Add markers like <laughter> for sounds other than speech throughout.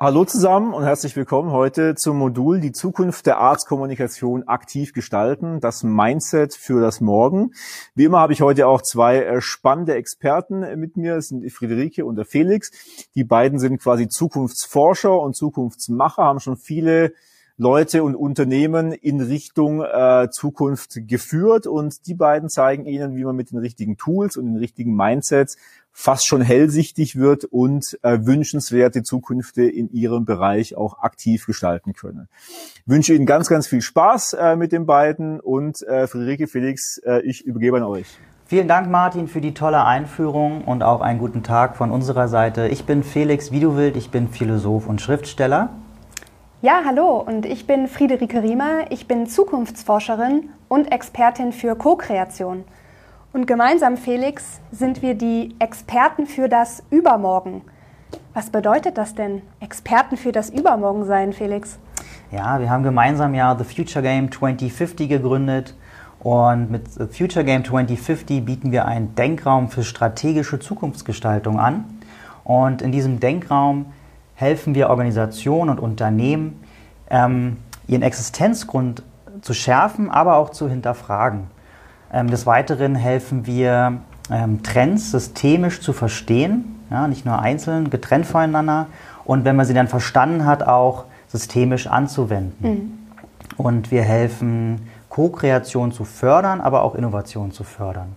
Hallo zusammen und herzlich willkommen heute zum Modul Die Zukunft der Arztkommunikation aktiv gestalten, das Mindset für das Morgen. Wie immer habe ich heute auch zwei äh, spannende Experten mit mir, das sind Friederike und der Felix. Die beiden sind quasi Zukunftsforscher und Zukunftsmacher, haben schon viele Leute und Unternehmen in Richtung äh, Zukunft geführt und die beiden zeigen Ihnen, wie man mit den richtigen Tools und den richtigen Mindsets fast schon hellsichtig wird und äh, wünschenswerte Zukünfte in Ihrem Bereich auch aktiv gestalten können. Ich wünsche Ihnen ganz, ganz viel Spaß äh, mit den beiden und äh, Friederike Felix, äh, ich übergebe an euch. Vielen Dank, Martin, für die tolle Einführung und auch einen guten Tag von unserer Seite. Ich bin Felix Wiedewild, ich bin Philosoph und Schriftsteller. Ja, hallo und ich bin Friederike Riemer. Ich bin Zukunftsforscherin und Expertin für Co-Kreation. Und gemeinsam, Felix, sind wir die Experten für das Übermorgen. Was bedeutet das denn, Experten für das Übermorgen sein, Felix? Ja, wir haben gemeinsam ja The Future Game 2050 gegründet und mit The Future Game 2050 bieten wir einen Denkraum für strategische Zukunftsgestaltung an. Und in diesem Denkraum helfen wir Organisationen und Unternehmen, ähm, ihren Existenzgrund zu schärfen, aber auch zu hinterfragen. Ähm, des Weiteren helfen wir, ähm, Trends systemisch zu verstehen, ja, nicht nur einzeln, getrennt voneinander. Und wenn man sie dann verstanden hat, auch systemisch anzuwenden. Mhm. Und wir helfen, Co-Kreation zu fördern, aber auch Innovation zu fördern.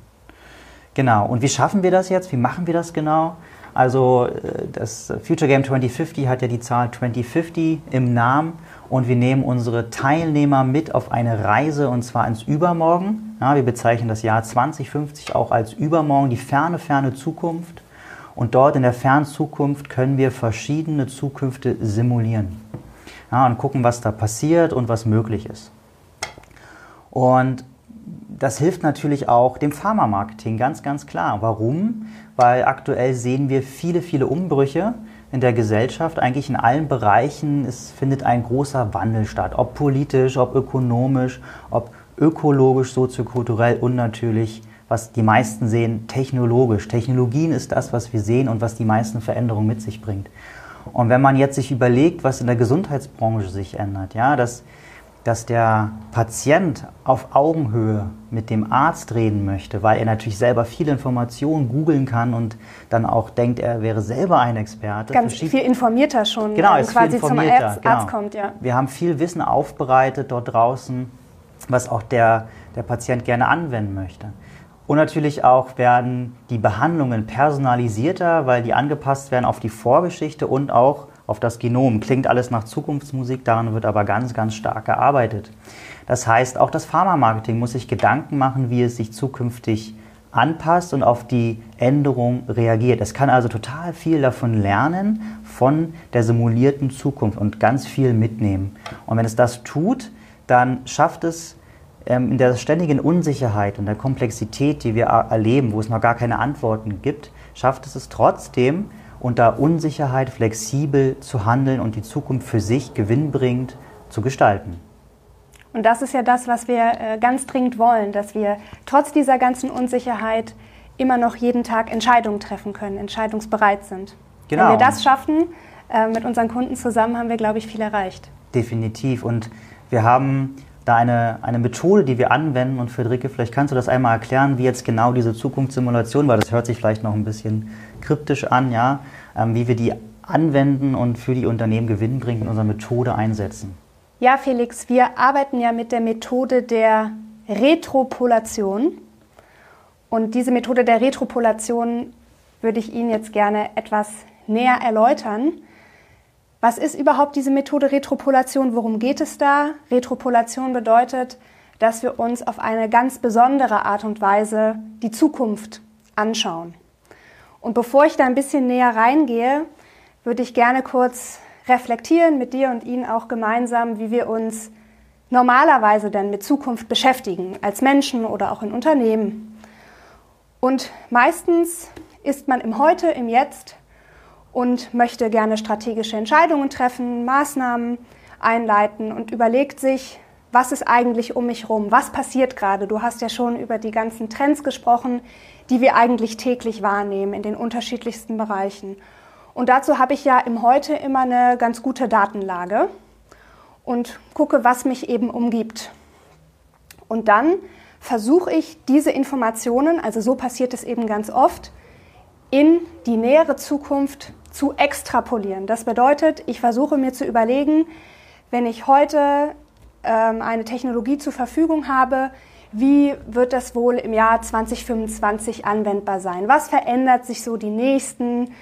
Genau. Und wie schaffen wir das jetzt? Wie machen wir das genau? Also äh, das Future Game 2050 hat ja die Zahl 2050 im Namen und wir nehmen unsere Teilnehmer mit auf eine Reise und zwar ins Übermorgen. Ja, wir bezeichnen das Jahr 2050 auch als Übermorgen, die ferne, ferne Zukunft. Und dort in der fernen Zukunft können wir verschiedene Zukünfte simulieren ja, und gucken, was da passiert und was möglich ist. Und das hilft natürlich auch dem Pharma-Marketing, ganz, ganz klar. Warum? Weil aktuell sehen wir viele, viele Umbrüche in der Gesellschaft, eigentlich in allen Bereichen. Es findet ein großer Wandel statt, ob politisch, ob ökonomisch, ob ökologisch, soziokulturell und natürlich, was die meisten sehen, technologisch. Technologien ist das, was wir sehen und was die meisten Veränderungen mit sich bringt. Und wenn man jetzt sich überlegt, was in der Gesundheitsbranche sich ändert, ja, dass dass der Patient auf Augenhöhe mit dem Arzt reden möchte, weil er natürlich selber viele Informationen googeln kann und dann auch denkt, er wäre selber ein Experte. Ganz viel informierter schon, genau, wenn quasi zum Arzt, genau. Arzt kommt. Ja. Wir haben viel Wissen aufbereitet dort draußen, was auch der, der Patient gerne anwenden möchte. Und natürlich auch werden die Behandlungen personalisierter, weil die angepasst werden auf die Vorgeschichte und auch auf das Genom. Klingt alles nach Zukunftsmusik, daran wird aber ganz, ganz stark gearbeitet. Das heißt, auch das Pharma-Marketing muss sich Gedanken machen, wie es sich zukünftig anpasst und auf die Änderung reagiert. Es kann also total viel davon lernen, von der simulierten Zukunft und ganz viel mitnehmen. Und wenn es das tut, dann schafft es ähm, in der ständigen Unsicherheit und der Komplexität, die wir erleben, wo es noch gar keine Antworten gibt, schafft es es trotzdem, unter Unsicherheit flexibel zu handeln und die Zukunft für sich gewinnbringend zu gestalten. Und das ist ja das, was wir äh, ganz dringend wollen, dass wir trotz dieser ganzen Unsicherheit immer noch jeden Tag Entscheidungen treffen können, entscheidungsbereit sind. Genau. Wenn wir das schaffen, äh, mit unseren Kunden zusammen, haben wir, glaube ich, viel erreicht. Definitiv. Und wir haben da eine, eine Methode, die wir anwenden. Und Friederike, vielleicht kannst du das einmal erklären, wie jetzt genau diese Zukunftssimulation, weil das hört sich vielleicht noch ein bisschen kryptisch an, ja, ähm, wie wir die anwenden und für die Unternehmen gewinnbringend in unserer Methode einsetzen. Ja, Felix, wir arbeiten ja mit der Methode der Retropolation. Und diese Methode der Retropolation würde ich Ihnen jetzt gerne etwas näher erläutern. Was ist überhaupt diese Methode Retropolation? Worum geht es da? Retropolation bedeutet, dass wir uns auf eine ganz besondere Art und Weise die Zukunft anschauen. Und bevor ich da ein bisschen näher reingehe, würde ich gerne kurz reflektieren mit dir und Ihnen auch gemeinsam, wie wir uns normalerweise denn mit Zukunft beschäftigen, als Menschen oder auch in Unternehmen. Und meistens ist man im Heute, im Jetzt und möchte gerne strategische Entscheidungen treffen, Maßnahmen einleiten und überlegt sich, was ist eigentlich um mich herum, was passiert gerade. Du hast ja schon über die ganzen Trends gesprochen, die wir eigentlich täglich wahrnehmen in den unterschiedlichsten Bereichen. Und dazu habe ich ja im Heute immer eine ganz gute Datenlage und gucke, was mich eben umgibt. Und dann versuche ich diese Informationen, also so passiert es eben ganz oft, in die nähere Zukunft zu extrapolieren. Das bedeutet, ich versuche mir zu überlegen, wenn ich heute ähm, eine Technologie zur Verfügung habe, wie wird das wohl im Jahr 2025 anwendbar sein? Was verändert sich so die nächsten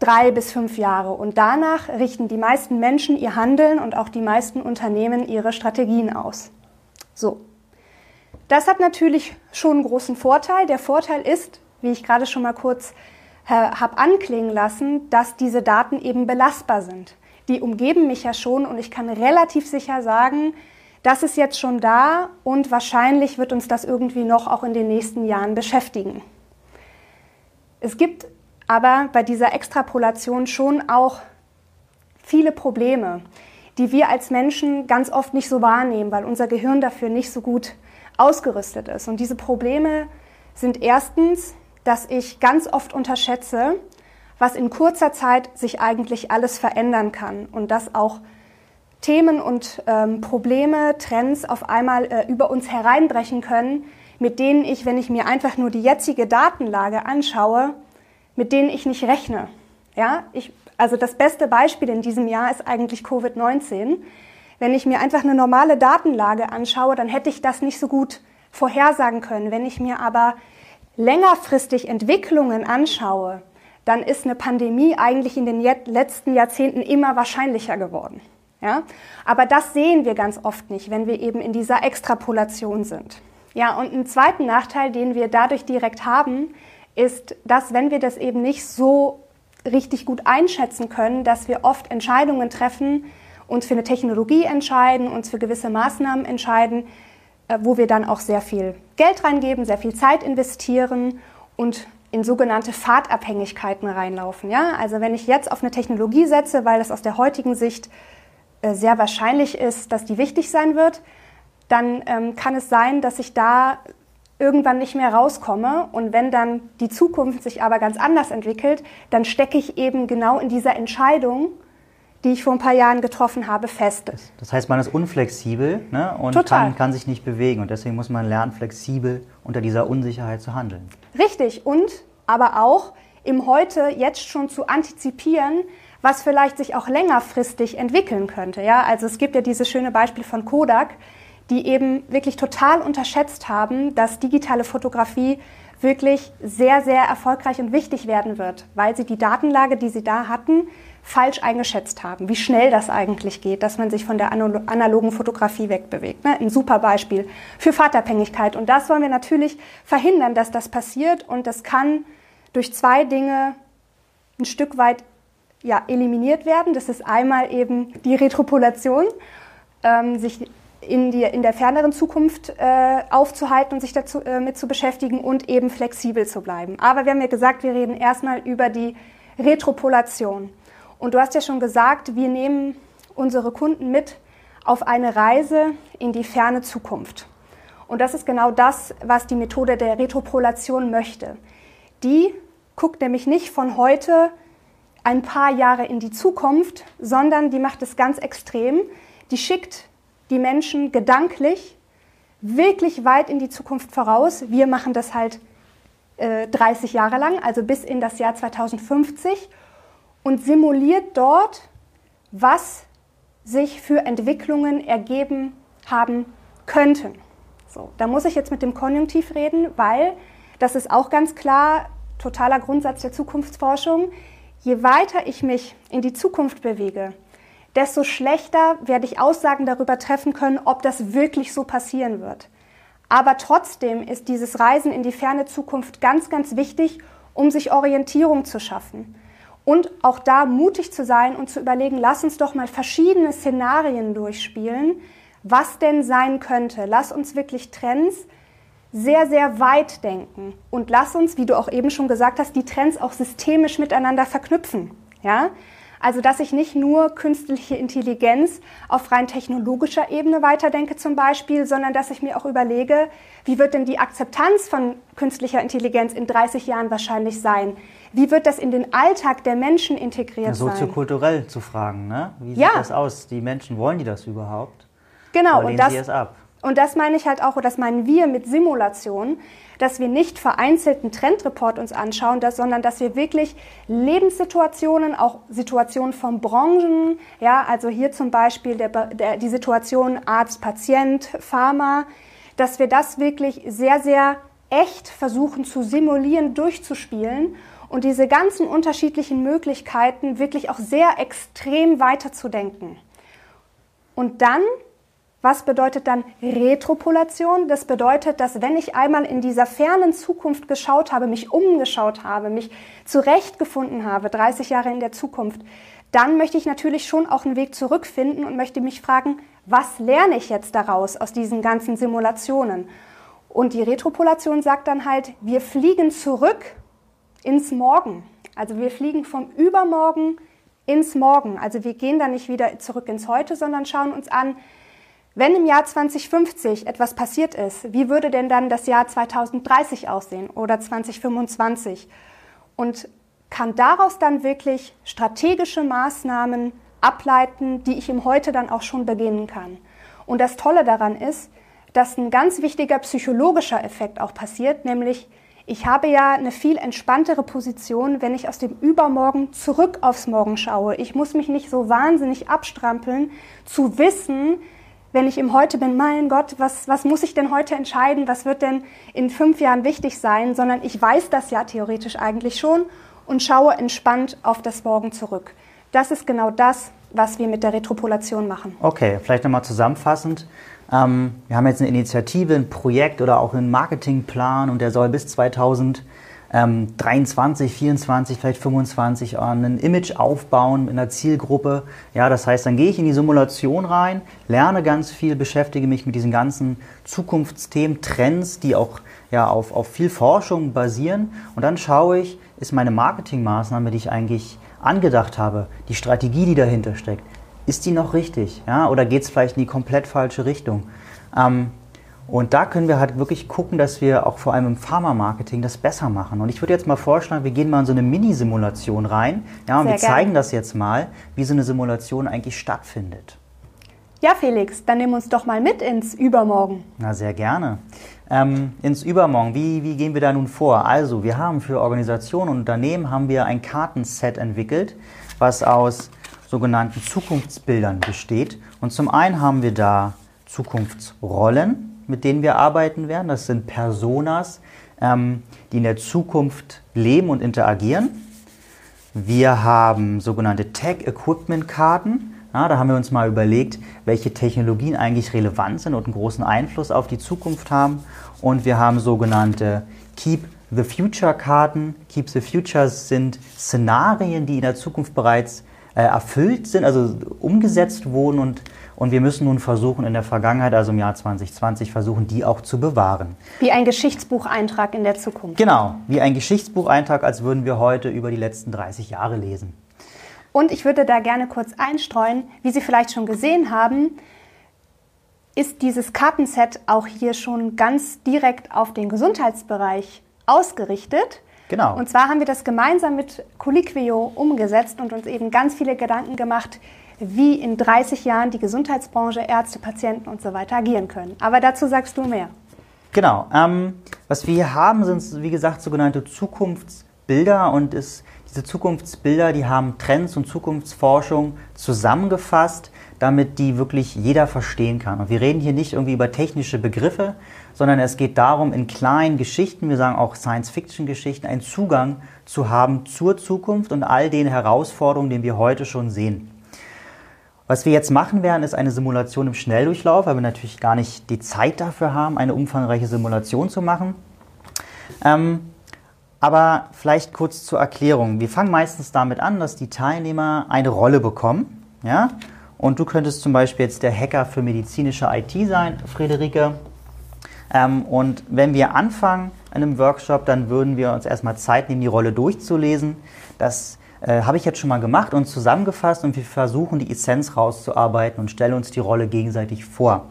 drei bis fünf Jahre? Und danach richten die meisten Menschen ihr Handeln und auch die meisten Unternehmen ihre Strategien aus. So. Das hat natürlich schon einen großen Vorteil. Der Vorteil ist, wie ich gerade schon mal kurz habe anklingen lassen, dass diese Daten eben belastbar sind. Die umgeben mich ja schon und ich kann relativ sicher sagen, das ist jetzt schon da und wahrscheinlich wird uns das irgendwie noch auch in den nächsten Jahren beschäftigen. Es gibt aber bei dieser Extrapolation schon auch viele Probleme, die wir als Menschen ganz oft nicht so wahrnehmen, weil unser Gehirn dafür nicht so gut ausgerüstet ist. Und diese Probleme sind erstens, dass ich ganz oft unterschätze, was in kurzer Zeit sich eigentlich alles verändern kann und dass auch Themen und ähm, Probleme, Trends auf einmal äh, über uns hereinbrechen können, mit denen ich, wenn ich mir einfach nur die jetzige Datenlage anschaue, mit denen ich nicht rechne. Ja, ich, also das beste Beispiel in diesem Jahr ist eigentlich Covid-19. Wenn ich mir einfach eine normale Datenlage anschaue, dann hätte ich das nicht so gut vorhersagen können. Wenn ich mir aber längerfristig Entwicklungen anschaue, dann ist eine Pandemie eigentlich in den letzten Jahrzehnten immer wahrscheinlicher geworden. Ja? Aber das sehen wir ganz oft nicht, wenn wir eben in dieser Extrapolation sind. Ja, und einen zweiten Nachteil, den wir dadurch direkt haben, ist, dass wenn wir das eben nicht so richtig gut einschätzen können, dass wir oft Entscheidungen treffen, uns für eine Technologie entscheiden, uns für gewisse Maßnahmen entscheiden, wo wir dann auch sehr viel Geld reingeben, sehr viel Zeit investieren und in sogenannte Fahrtabhängigkeiten reinlaufen. Ja? Also wenn ich jetzt auf eine Technologie setze, weil das aus der heutigen Sicht äh, sehr wahrscheinlich ist, dass die wichtig sein wird, dann ähm, kann es sein, dass ich da irgendwann nicht mehr rauskomme. Und wenn dann die Zukunft sich aber ganz anders entwickelt, dann stecke ich eben genau in dieser Entscheidung, die ich vor ein paar Jahren getroffen habe, fest. Das heißt, man ist unflexibel ne? und kann, kann, sich nicht bewegen. Und deswegen muss man lernen, flexibel unter dieser Unsicherheit zu handeln. Richtig. Und aber auch im Heute jetzt schon zu antizipieren, was vielleicht sich auch längerfristig entwickeln könnte. Ja, also es gibt ja dieses schöne Beispiel von Kodak, die eben wirklich total unterschätzt haben, dass digitale Fotografie wirklich sehr, sehr erfolgreich und wichtig werden wird, weil sie die Datenlage, die sie da hatten, falsch eingeschätzt haben, wie schnell das eigentlich geht, dass man sich von der analogen Fotografie wegbewegt. Ne? Ein super Beispiel für Fahrtabhängigkeit. Und das wollen wir natürlich verhindern, dass das passiert. Und das kann durch zwei Dinge ein Stück weit ja, eliminiert werden. Das ist einmal eben die Retropolation, ähm, sich in, die, in der ferneren Zukunft äh, aufzuhalten und sich dazu, äh, mit zu beschäftigen und eben flexibel zu bleiben. Aber wir haben ja gesagt, wir reden erstmal über die Retropolation. Und du hast ja schon gesagt, wir nehmen unsere Kunden mit auf eine Reise in die ferne Zukunft. Und das ist genau das, was die Methode der Retropolation möchte. Die guckt nämlich nicht von heute ein paar Jahre in die Zukunft, sondern die macht es ganz extrem. Die schickt die Menschen gedanklich wirklich weit in die Zukunft voraus. Wir machen das halt äh, 30 Jahre lang, also bis in das Jahr 2050 und simuliert dort, was sich für Entwicklungen ergeben haben könnten. So, da muss ich jetzt mit dem Konjunktiv reden, weil das ist auch ganz klar totaler Grundsatz der Zukunftsforschung je weiter ich mich in die Zukunft bewege, desto schlechter werde ich Aussagen darüber treffen können, ob das wirklich so passieren wird. Aber trotzdem ist dieses Reisen in die ferne Zukunft ganz, ganz wichtig, um sich Orientierung zu schaffen. Und auch da mutig zu sein und zu überlegen, lass uns doch mal verschiedene Szenarien durchspielen, was denn sein könnte. Lass uns wirklich Trends sehr, sehr weit denken und lass uns, wie du auch eben schon gesagt hast, die Trends auch systemisch miteinander verknüpfen. Ja? Also, dass ich nicht nur künstliche Intelligenz auf rein technologischer Ebene weiterdenke zum Beispiel, sondern dass ich mir auch überlege, wie wird denn die Akzeptanz von künstlicher Intelligenz in 30 Jahren wahrscheinlich sein? Wie wird das in den Alltag der Menschen integriert ja, soziokulturell zu fragen, ne? Wie ja. sieht das aus? Die Menschen wollen die das überhaupt? Genau, Oder und das, sie es ab? und das meine ich halt auch, das meinen wir mit Simulation, dass wir nicht vereinzelten Trendreport uns anschauen, dass, sondern dass wir wirklich Lebenssituationen, auch Situationen von Branchen, ja, also hier zum Beispiel der, der, die Situation Arzt, Patient, Pharma, dass wir das wirklich sehr, sehr echt versuchen zu simulieren, durchzuspielen und diese ganzen unterschiedlichen Möglichkeiten wirklich auch sehr extrem weiterzudenken. Und dann was bedeutet dann Retropolation? Das bedeutet, dass wenn ich einmal in dieser fernen Zukunft geschaut habe, mich umgeschaut habe, mich zurechtgefunden habe, 30 Jahre in der Zukunft, dann möchte ich natürlich schon auch einen Weg zurückfinden und möchte mich fragen, was lerne ich jetzt daraus aus diesen ganzen Simulationen? Und die Retropolation sagt dann halt, wir fliegen zurück ins Morgen. Also wir fliegen vom Übermorgen ins Morgen. Also wir gehen dann nicht wieder zurück ins Heute, sondern schauen uns an, wenn im Jahr 2050 etwas passiert ist, wie würde denn dann das Jahr 2030 aussehen oder 2025? Und kann daraus dann wirklich strategische Maßnahmen ableiten, die ich im Heute dann auch schon beginnen kann. Und das Tolle daran ist, dass ein ganz wichtiger psychologischer Effekt auch passiert, nämlich ich habe ja eine viel entspanntere Position, wenn ich aus dem Übermorgen zurück aufs Morgen schaue. Ich muss mich nicht so wahnsinnig abstrampeln, zu wissen, wenn ich im Heute bin, mein Gott, was, was muss ich denn heute entscheiden? Was wird denn in fünf Jahren wichtig sein? Sondern ich weiß das ja theoretisch eigentlich schon und schaue entspannt auf das Morgen zurück. Das ist genau das, was wir mit der Retropolation machen. Okay, vielleicht nochmal zusammenfassend. Ähm, wir haben jetzt eine Initiative, ein Projekt oder auch einen Marketingplan und der soll bis 2000 ähm, 23, 24, vielleicht 25 ein Image aufbauen in einer Zielgruppe. Ja, das heißt, dann gehe ich in die Simulation rein, lerne ganz viel, beschäftige mich mit diesen ganzen Zukunftsthemen, Trends, die auch ja, auf, auf viel Forschung basieren. Und dann schaue ich, ist meine Marketingmaßnahme, die ich eigentlich angedacht habe, die Strategie, die dahinter steckt, ist die noch richtig? Ja? Oder geht es vielleicht in die komplett falsche Richtung? Ähm, und da können wir halt wirklich gucken, dass wir auch vor allem im Pharma-Marketing das besser machen. Und ich würde jetzt mal vorschlagen, wir gehen mal in so eine Mini-Simulation rein. Ja, und sehr wir zeigen gern. das jetzt mal, wie so eine Simulation eigentlich stattfindet. Ja, Felix, dann nimm uns doch mal mit ins Übermorgen. Na, sehr gerne. Ähm, ins Übermorgen, wie, wie gehen wir da nun vor? Also, wir haben für Organisationen und Unternehmen haben wir ein Kartenset entwickelt, was aus sogenannten Zukunftsbildern besteht. Und zum einen haben wir da Zukunftsrollen, mit denen wir arbeiten werden. Das sind Personas, ähm, die in der Zukunft leben und interagieren. Wir haben sogenannte Tech-Equipment-Karten. Ja, da haben wir uns mal überlegt, welche Technologien eigentlich relevant sind und einen großen Einfluss auf die Zukunft haben. Und wir haben sogenannte Keep the Future-Karten. Keep the Futures sind Szenarien, die in der Zukunft bereits erfüllt sind, also umgesetzt wurden und und wir müssen nun versuchen, in der Vergangenheit, also im Jahr 2020, versuchen, die auch zu bewahren. Wie ein Geschichtsbucheintrag in der Zukunft. Genau, wie ein Geschichtsbucheintrag, als würden wir heute über die letzten 30 Jahre lesen. Und ich würde da gerne kurz einstreuen, wie Sie vielleicht schon gesehen haben, ist dieses Kartenset auch hier schon ganz direkt auf den Gesundheitsbereich ausgerichtet. Genau. Und zwar haben wir das gemeinsam mit Colliquio umgesetzt und uns eben ganz viele Gedanken gemacht, wie in 30 Jahren die Gesundheitsbranche, Ärzte, Patienten und so weiter agieren können. Aber dazu sagst du mehr. Genau. Ähm, was wir hier haben, sind, wie gesagt, sogenannte Zukunftsbilder und ist, diese Zukunftsbilder, die haben Trends und Zukunftsforschung zusammengefasst, damit die wirklich jeder verstehen kann. Und wir reden hier nicht irgendwie über technische Begriffe, sondern es geht darum, in kleinen Geschichten, wir sagen auch Science-Fiction-Geschichten, einen Zugang zu haben zur Zukunft und all den Herausforderungen, die wir heute schon sehen. Was wir jetzt machen werden, ist eine Simulation im Schnelldurchlauf, weil wir natürlich gar nicht die Zeit dafür haben, eine umfangreiche Simulation zu machen. Ähm, aber vielleicht kurz zur Erklärung. Wir fangen meistens damit an, dass die Teilnehmer eine Rolle bekommen. Ja? Und du könntest zum Beispiel jetzt der Hacker für medizinische IT sein, Friederike. Ähm, und wenn wir anfangen an einem Workshop, dann würden wir uns erstmal Zeit nehmen, die Rolle durchzulesen. Das äh, habe ich jetzt schon mal gemacht und zusammengefasst und wir versuchen die Essenz rauszuarbeiten und stellen uns die Rolle gegenseitig vor.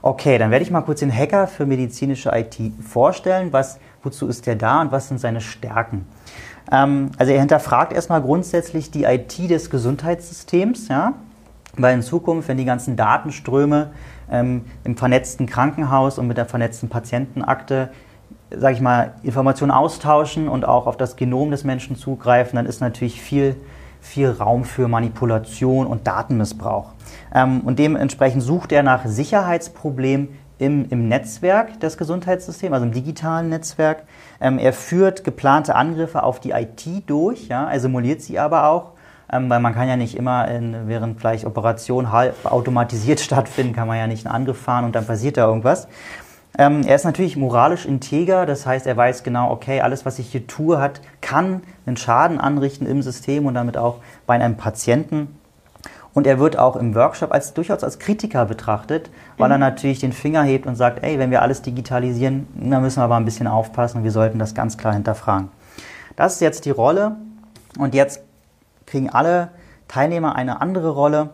Okay, dann werde ich mal kurz den Hacker für medizinische IT vorstellen. Was, wozu ist der da und was sind seine Stärken? Ähm, also er hinterfragt erstmal grundsätzlich die IT des Gesundheitssystems, ja, weil in Zukunft, wenn die ganzen Datenströme ähm, im vernetzten Krankenhaus und mit der vernetzten Patientenakte sage ich mal, Informationen austauschen und auch auf das Genom des Menschen zugreifen, dann ist natürlich viel, viel Raum für Manipulation und Datenmissbrauch. Ähm, und dementsprechend sucht er nach Sicherheitsproblemen im, im Netzwerk des Gesundheitssystems, also im digitalen Netzwerk. Ähm, er führt geplante Angriffe auf die IT durch, ja, er simuliert sie aber auch, ähm, weil man kann ja nicht immer, in, während vielleicht Operationen halb automatisiert <laughs> stattfinden, kann man ja nicht einen Angriff fahren und dann passiert da irgendwas. Ähm, er ist natürlich moralisch integer, das heißt, er weiß genau, okay, alles, was ich hier tue, hat, kann einen Schaden anrichten im System und damit auch bei einem Patienten. Und er wird auch im Workshop als durchaus als Kritiker betrachtet, weil er mhm. natürlich den Finger hebt und sagt, ey, wenn wir alles digitalisieren, dann müssen wir aber ein bisschen aufpassen und wir sollten das ganz klar hinterfragen. Das ist jetzt die Rolle und jetzt kriegen alle Teilnehmer eine andere Rolle.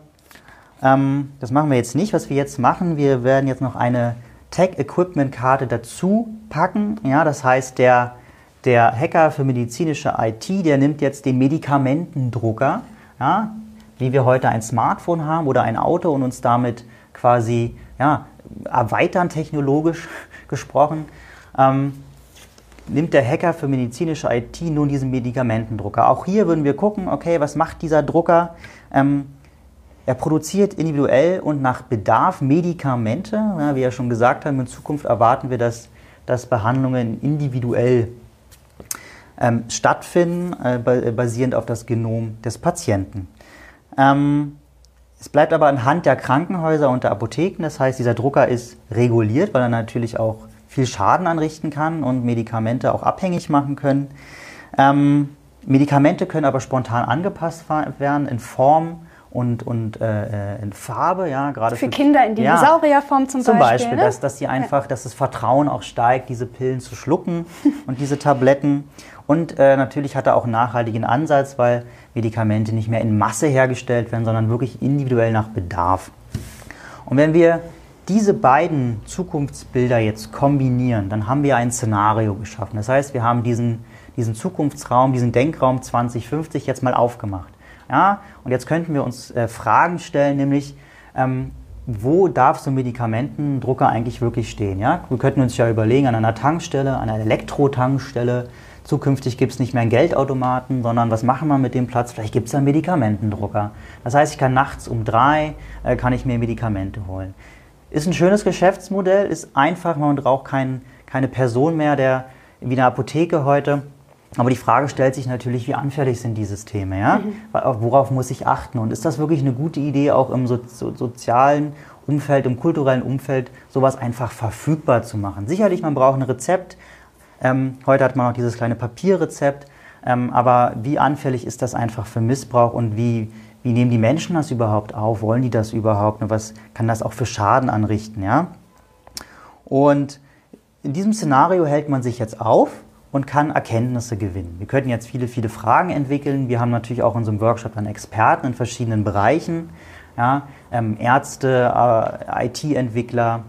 Ähm, das machen wir jetzt nicht. Was wir jetzt machen, wir werden jetzt noch eine Tech-Equipment-Karte dazu packen. Ja, das heißt, der, der Hacker für medizinische IT, der nimmt jetzt den Medikamentendrucker, ja, wie wir heute ein Smartphone haben oder ein Auto und uns damit quasi ja, erweitern, technologisch <laughs> gesprochen. Ähm, nimmt der Hacker für medizinische IT nun diesen Medikamentendrucker. Auch hier würden wir gucken, okay, was macht dieser Drucker? Ähm, er produziert individuell und nach Bedarf Medikamente. Ja, wie wir schon gesagt haben, in Zukunft erwarten wir, dass, dass Behandlungen individuell ähm, stattfinden, äh, basierend auf das Genom des Patienten. Ähm, es bleibt aber anhand der Krankenhäuser und der Apotheken. Das heißt, dieser Drucker ist reguliert, weil er natürlich auch viel Schaden anrichten kann und Medikamente auch abhängig machen können. Ähm, Medikamente können aber spontan angepasst werden in Form und, und äh, in Farbe, ja, gerade für, für Kinder in Dinosaurierform ja, zum, zum Beispiel. Zum Beispiel, ne? dass, dass die einfach, dass das Vertrauen auch steigt, diese Pillen zu schlucken <laughs> und diese Tabletten. Und äh, natürlich hat er auch einen nachhaltigen Ansatz, weil Medikamente nicht mehr in Masse hergestellt werden, sondern wirklich individuell nach Bedarf. Und wenn wir diese beiden Zukunftsbilder jetzt kombinieren, dann haben wir ein Szenario geschaffen. Das heißt, wir haben diesen, diesen Zukunftsraum, diesen Denkraum 2050 jetzt mal aufgemacht. Ja? Und jetzt könnten wir uns äh, Fragen stellen, nämlich, ähm, wo darf so ein Medikamentendrucker eigentlich wirklich stehen? Ja? Wir könnten uns ja überlegen, an einer Tankstelle, an einer Elektrotankstelle, zukünftig gibt es nicht mehr einen Geldautomaten, sondern was machen wir mit dem Platz? Vielleicht gibt es einen Medikamentendrucker. Das heißt, ich kann nachts um drei, äh, kann ich mir Medikamente holen. Ist ein schönes Geschäftsmodell, ist einfach, man braucht kein, keine Person mehr, der wie eine Apotheke heute aber die Frage stellt sich natürlich, wie anfällig sind die Systeme? Ja? Mhm. Worauf muss ich achten? Und ist das wirklich eine gute Idee, auch im so so sozialen Umfeld, im kulturellen Umfeld, sowas einfach verfügbar zu machen? Sicherlich, man braucht ein Rezept. Ähm, heute hat man auch dieses kleine Papierrezept. Ähm, aber wie anfällig ist das einfach für Missbrauch und wie, wie nehmen die Menschen das überhaupt auf? Wollen die das überhaupt? Was kann das auch für Schaden anrichten? Ja? Und in diesem Szenario hält man sich jetzt auf und kann Erkenntnisse gewinnen. Wir könnten jetzt viele, viele Fragen entwickeln. Wir haben natürlich auch in unserem Workshop dann Experten in verschiedenen Bereichen, ja, ähm, Ärzte, äh, IT-Entwickler,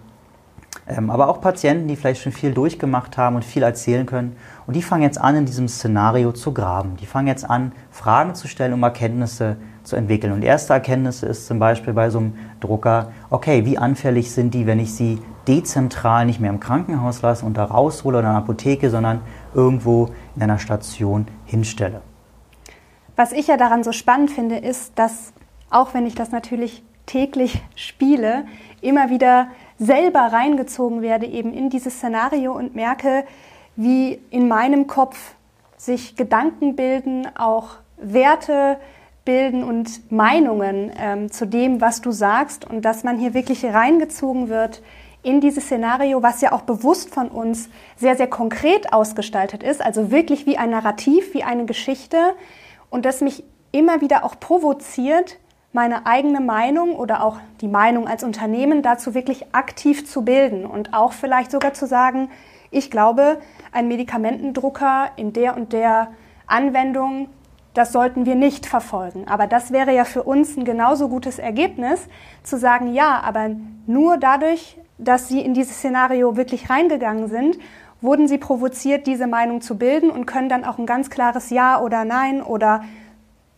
ähm, aber auch Patienten, die vielleicht schon viel durchgemacht haben und viel erzählen können. Und die fangen jetzt an, in diesem Szenario zu graben. Die fangen jetzt an, Fragen zu stellen, um Erkenntnisse zu entwickeln. Und erste Erkenntnisse ist zum Beispiel bei so einem Drucker, okay, wie anfällig sind die, wenn ich sie dezentral nicht mehr im Krankenhaus lasse und da raushole oder in der Apotheke, sondern irgendwo in einer Station hinstelle. Was ich ja daran so spannend finde, ist, dass auch wenn ich das natürlich täglich spiele, immer wieder selber reingezogen werde eben in dieses Szenario und merke, wie in meinem Kopf sich Gedanken bilden, auch Werte bilden und Meinungen ähm, zu dem, was du sagst und dass man hier wirklich reingezogen wird in dieses Szenario, was ja auch bewusst von uns sehr, sehr konkret ausgestaltet ist, also wirklich wie ein Narrativ, wie eine Geschichte und das mich immer wieder auch provoziert, meine eigene Meinung oder auch die Meinung als Unternehmen dazu wirklich aktiv zu bilden und auch vielleicht sogar zu sagen, ich glaube, ein Medikamentendrucker in der und der Anwendung, das sollten wir nicht verfolgen. Aber das wäre ja für uns ein genauso gutes Ergebnis, zu sagen, ja, aber nur dadurch, dass sie in dieses Szenario wirklich reingegangen sind wurden sie provoziert, diese Meinung zu bilden und können dann auch ein ganz klares Ja oder Nein oder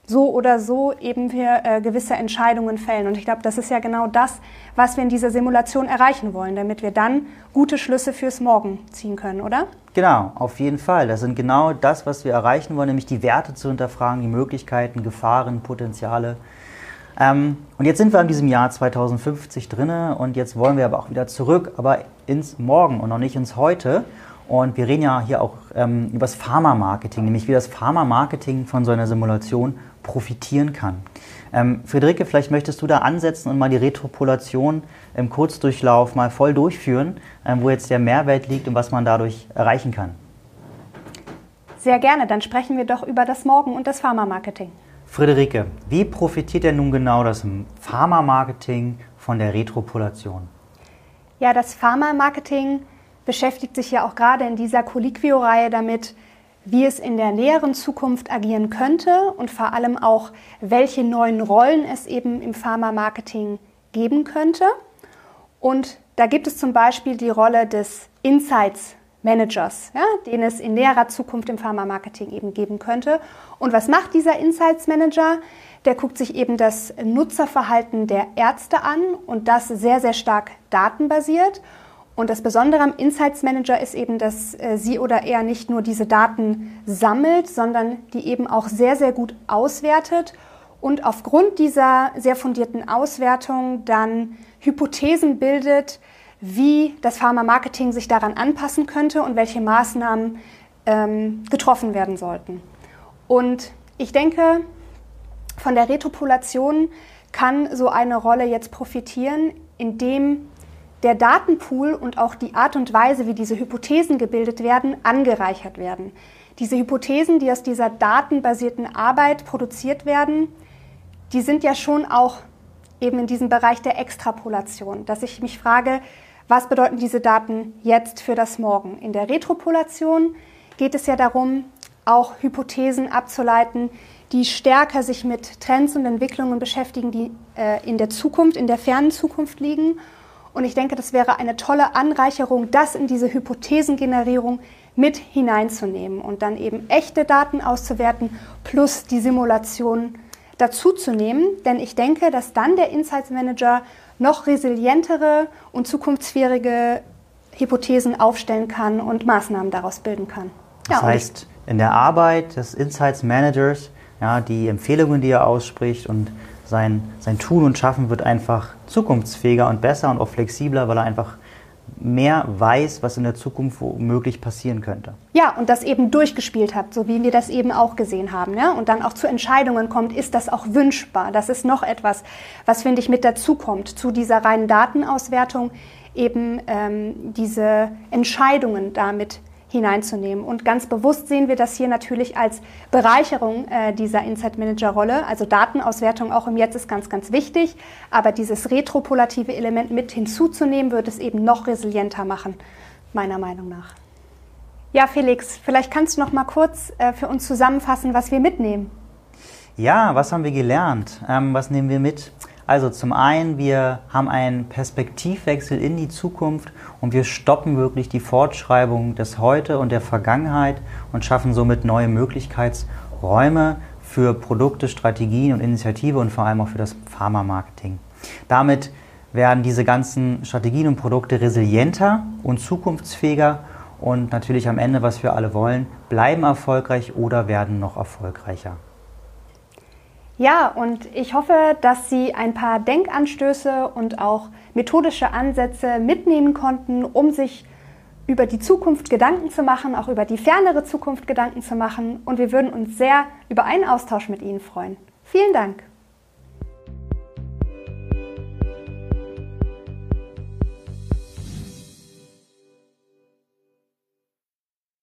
so oder so eben wir äh, gewisse Entscheidungen fällen. Und ich glaube, das ist ja genau das, was wir in dieser Simulation erreichen wollen, damit wir dann gute Schlüsse fürs Morgen ziehen können, oder? Genau, auf jeden Fall. Das sind genau das, was wir erreichen wollen, nämlich die Werte zu hinterfragen, die Möglichkeiten, Gefahren, Potenziale. Ähm, und jetzt sind wir in diesem Jahr 2050 drinne und jetzt wollen wir aber auch wieder zurück, aber ins Morgen und noch nicht ins Heute. Und wir reden ja hier auch ähm, über das Pharma-Marketing, nämlich wie das Pharma-Marketing von so einer Simulation profitieren kann. Ähm, Friederike, vielleicht möchtest du da ansetzen und mal die Retropolation im Kurzdurchlauf mal voll durchführen, ähm, wo jetzt der Mehrwert liegt und was man dadurch erreichen kann. Sehr gerne, dann sprechen wir doch über das Morgen und das Pharma-Marketing. Friederike, wie profitiert denn nun genau das Pharma-Marketing von der Retropolation? Ja, das Pharma-Marketing beschäftigt sich ja auch gerade in dieser Colliquio-Reihe damit, wie es in der näheren Zukunft agieren könnte und vor allem auch, welche neuen Rollen es eben im Pharma-Marketing geben könnte. Und da gibt es zum Beispiel die Rolle des Insights Managers, ja, den es in näherer Zukunft im Pharma-Marketing eben geben könnte. Und was macht dieser Insights Manager? Der guckt sich eben das Nutzerverhalten der Ärzte an und das sehr, sehr stark datenbasiert und das Besondere am Insights Manager ist eben, dass äh, sie oder er nicht nur diese Daten sammelt, sondern die eben auch sehr, sehr gut auswertet und aufgrund dieser sehr fundierten Auswertung dann Hypothesen bildet, wie das Pharma-Marketing sich daran anpassen könnte und welche Maßnahmen ähm, getroffen werden sollten. Und ich denke, von der Retopulation kann so eine Rolle jetzt profitieren, indem der Datenpool und auch die Art und Weise, wie diese Hypothesen gebildet werden, angereichert werden. Diese Hypothesen, die aus dieser datenbasierten Arbeit produziert werden, die sind ja schon auch eben in diesem Bereich der Extrapolation, dass ich mich frage, was bedeuten diese Daten jetzt für das Morgen? In der Retropolation geht es ja darum, auch Hypothesen abzuleiten, die stärker sich mit Trends und Entwicklungen beschäftigen, die äh, in der Zukunft, in der fernen Zukunft liegen und ich denke, das wäre eine tolle Anreicherung, das in diese Hypothesengenerierung mit hineinzunehmen und dann eben echte Daten auszuwerten plus die Simulation dazuzunehmen. Denn ich denke, dass dann der Insights Manager noch resilientere und zukunftsfähige Hypothesen aufstellen kann und Maßnahmen daraus bilden kann. Das ja, heißt, in der Arbeit des Insights Managers, ja, die Empfehlungen, die er ausspricht und sein, sein Tun und Schaffen wird einfach zukunftsfähiger und besser und auch flexibler, weil er einfach mehr weiß, was in der Zukunft womöglich passieren könnte. Ja, und das eben durchgespielt hat, so wie wir das eben auch gesehen haben. Ja? Und dann auch zu Entscheidungen kommt, ist das auch wünschbar? Das ist noch etwas, was, finde ich, mit dazukommt zu dieser reinen Datenauswertung, eben ähm, diese Entscheidungen damit hineinzunehmen. Und ganz bewusst sehen wir das hier natürlich als Bereicherung äh, dieser Insight Manager Rolle. Also Datenauswertung auch im Jetzt ist ganz, ganz wichtig. Aber dieses retropolative Element mit hinzuzunehmen, wird es eben noch resilienter machen, meiner Meinung nach. Ja, Felix, vielleicht kannst du noch mal kurz äh, für uns zusammenfassen, was wir mitnehmen. Ja, was haben wir gelernt? Ähm, was nehmen wir mit? Also zum einen, wir haben einen Perspektivwechsel in die Zukunft und wir stoppen wirklich die Fortschreibung des Heute und der Vergangenheit und schaffen somit neue Möglichkeitsräume für Produkte, Strategien und Initiative und vor allem auch für das Pharma-Marketing. Damit werden diese ganzen Strategien und Produkte resilienter und zukunftsfähiger und natürlich am Ende, was wir alle wollen, bleiben erfolgreich oder werden noch erfolgreicher. Ja, und ich hoffe, dass Sie ein paar Denkanstöße und auch methodische Ansätze mitnehmen konnten, um sich über die Zukunft Gedanken zu machen, auch über die fernere Zukunft Gedanken zu machen. Und wir würden uns sehr über einen Austausch mit Ihnen freuen. Vielen Dank.